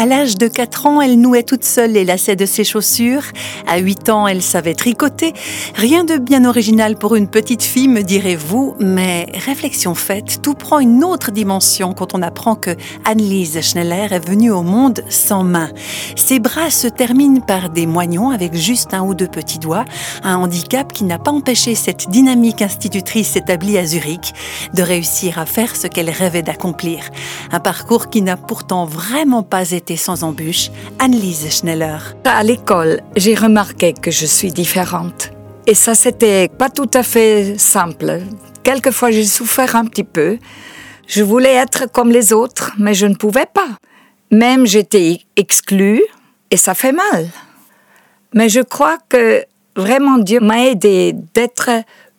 À l'âge de 4 ans, elle nouait toute seule les lacets de ses chaussures. À 8 ans, elle savait tricoter. Rien de bien original pour une petite fille, me direz-vous, mais réflexion faite, tout prend une autre dimension quand on apprend que Annelise Schneller est venue au monde sans main. Ses bras se terminent par des moignons avec juste un ou deux petits doigts, un handicap qui n'a pas empêché cette dynamique institutrice établie à Zurich de réussir à faire ce qu'elle rêvait d'accomplir. Un parcours qui n'a pourtant vraiment pas été sans embûches. Annelise Schneller. À l'école, j'ai remarqué que je suis différente. Et ça, c'était pas tout à fait simple. Quelquefois, j'ai souffert un petit peu. Je voulais être comme les autres, mais je ne pouvais pas. Même j'étais exclue, et ça fait mal. Mais je crois que vraiment Dieu m'a aidé d'être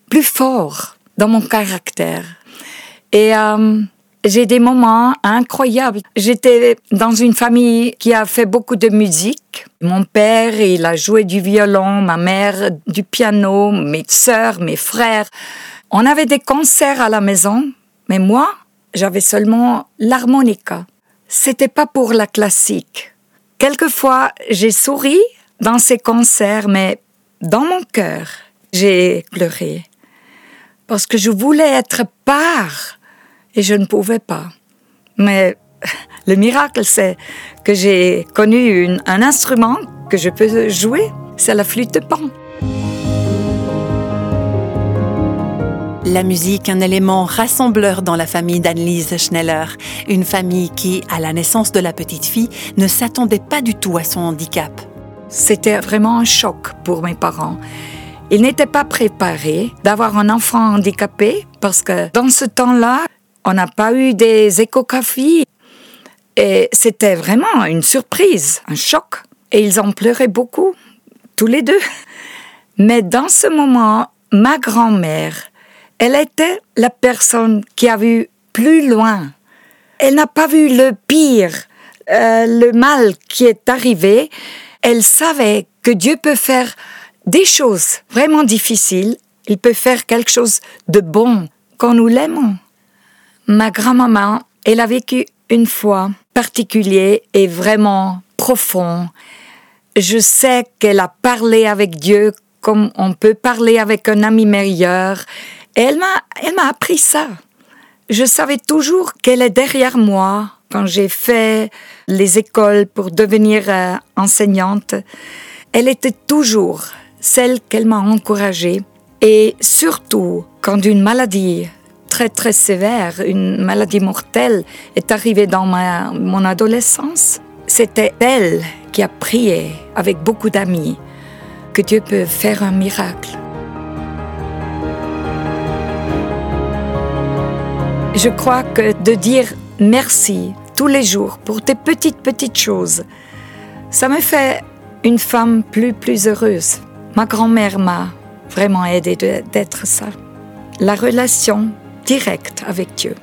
plus fort dans mon caractère. Et euh, j'ai des moments incroyables. J'étais dans une famille qui a fait beaucoup de musique. Mon père, il a joué du violon, ma mère du piano, mes sœurs, mes frères. On avait des concerts à la maison, mais moi, j'avais seulement l'harmonica. C'était pas pour la classique. Quelquefois, j'ai souri dans ces concerts, mais dans mon cœur, j'ai pleuré. Parce que je voulais être part et je ne pouvais pas. Mais le miracle, c'est que j'ai connu un instrument que je peux jouer, c'est la flûte pan. La musique, un élément rassembleur dans la famille d'Annelise Schneller, une famille qui, à la naissance de la petite fille, ne s'attendait pas du tout à son handicap. C'était vraiment un choc pour mes parents. Ils n'étaient pas préparés d'avoir un enfant handicapé parce que dans ce temps-là, on n'a pas eu des échographies. Et c'était vraiment une surprise, un choc. Et ils ont pleuré beaucoup, tous les deux. Mais dans ce moment, ma grand-mère, elle était la personne qui a vu plus loin. Elle n'a pas vu le pire, euh, le mal qui est arrivé. Elle savait que Dieu peut faire des choses vraiment difficiles. Il peut faire quelque chose de bon quand nous l'aimons. Ma grand-maman, elle a vécu une foi particulière et vraiment profond. Je sais qu'elle a parlé avec Dieu comme on peut parler avec un ami meilleur. elle m'a, elle m'a appris ça. Je savais toujours qu'elle est derrière moi quand j'ai fait les écoles pour devenir euh, enseignante. Elle était toujours celle qu'elle m'a encouragée. Et surtout, quand une maladie très très sévère, une maladie mortelle, est arrivée dans ma, mon adolescence, c'était elle qui a prié avec beaucoup d'amis que Dieu peut faire un miracle. Je crois que de dire merci tous les jours pour tes petites petites choses, ça me fait une femme plus plus heureuse. Ma grand-mère m'a vraiment aidé d'être ça. La relation direct avec Dieu.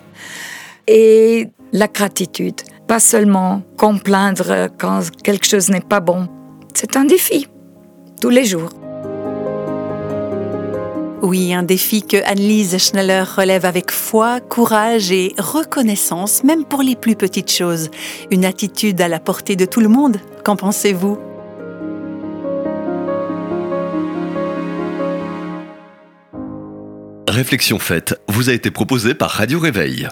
Et la gratitude, pas seulement complaindre quand quelque chose n'est pas bon. C'est un défi, tous les jours. Oui, un défi que Annelise Schneller relève avec foi, courage et reconnaissance, même pour les plus petites choses. Une attitude à la portée de tout le monde. Qu'en pensez-vous? Réflexion faite vous a été proposée par Radio Réveil.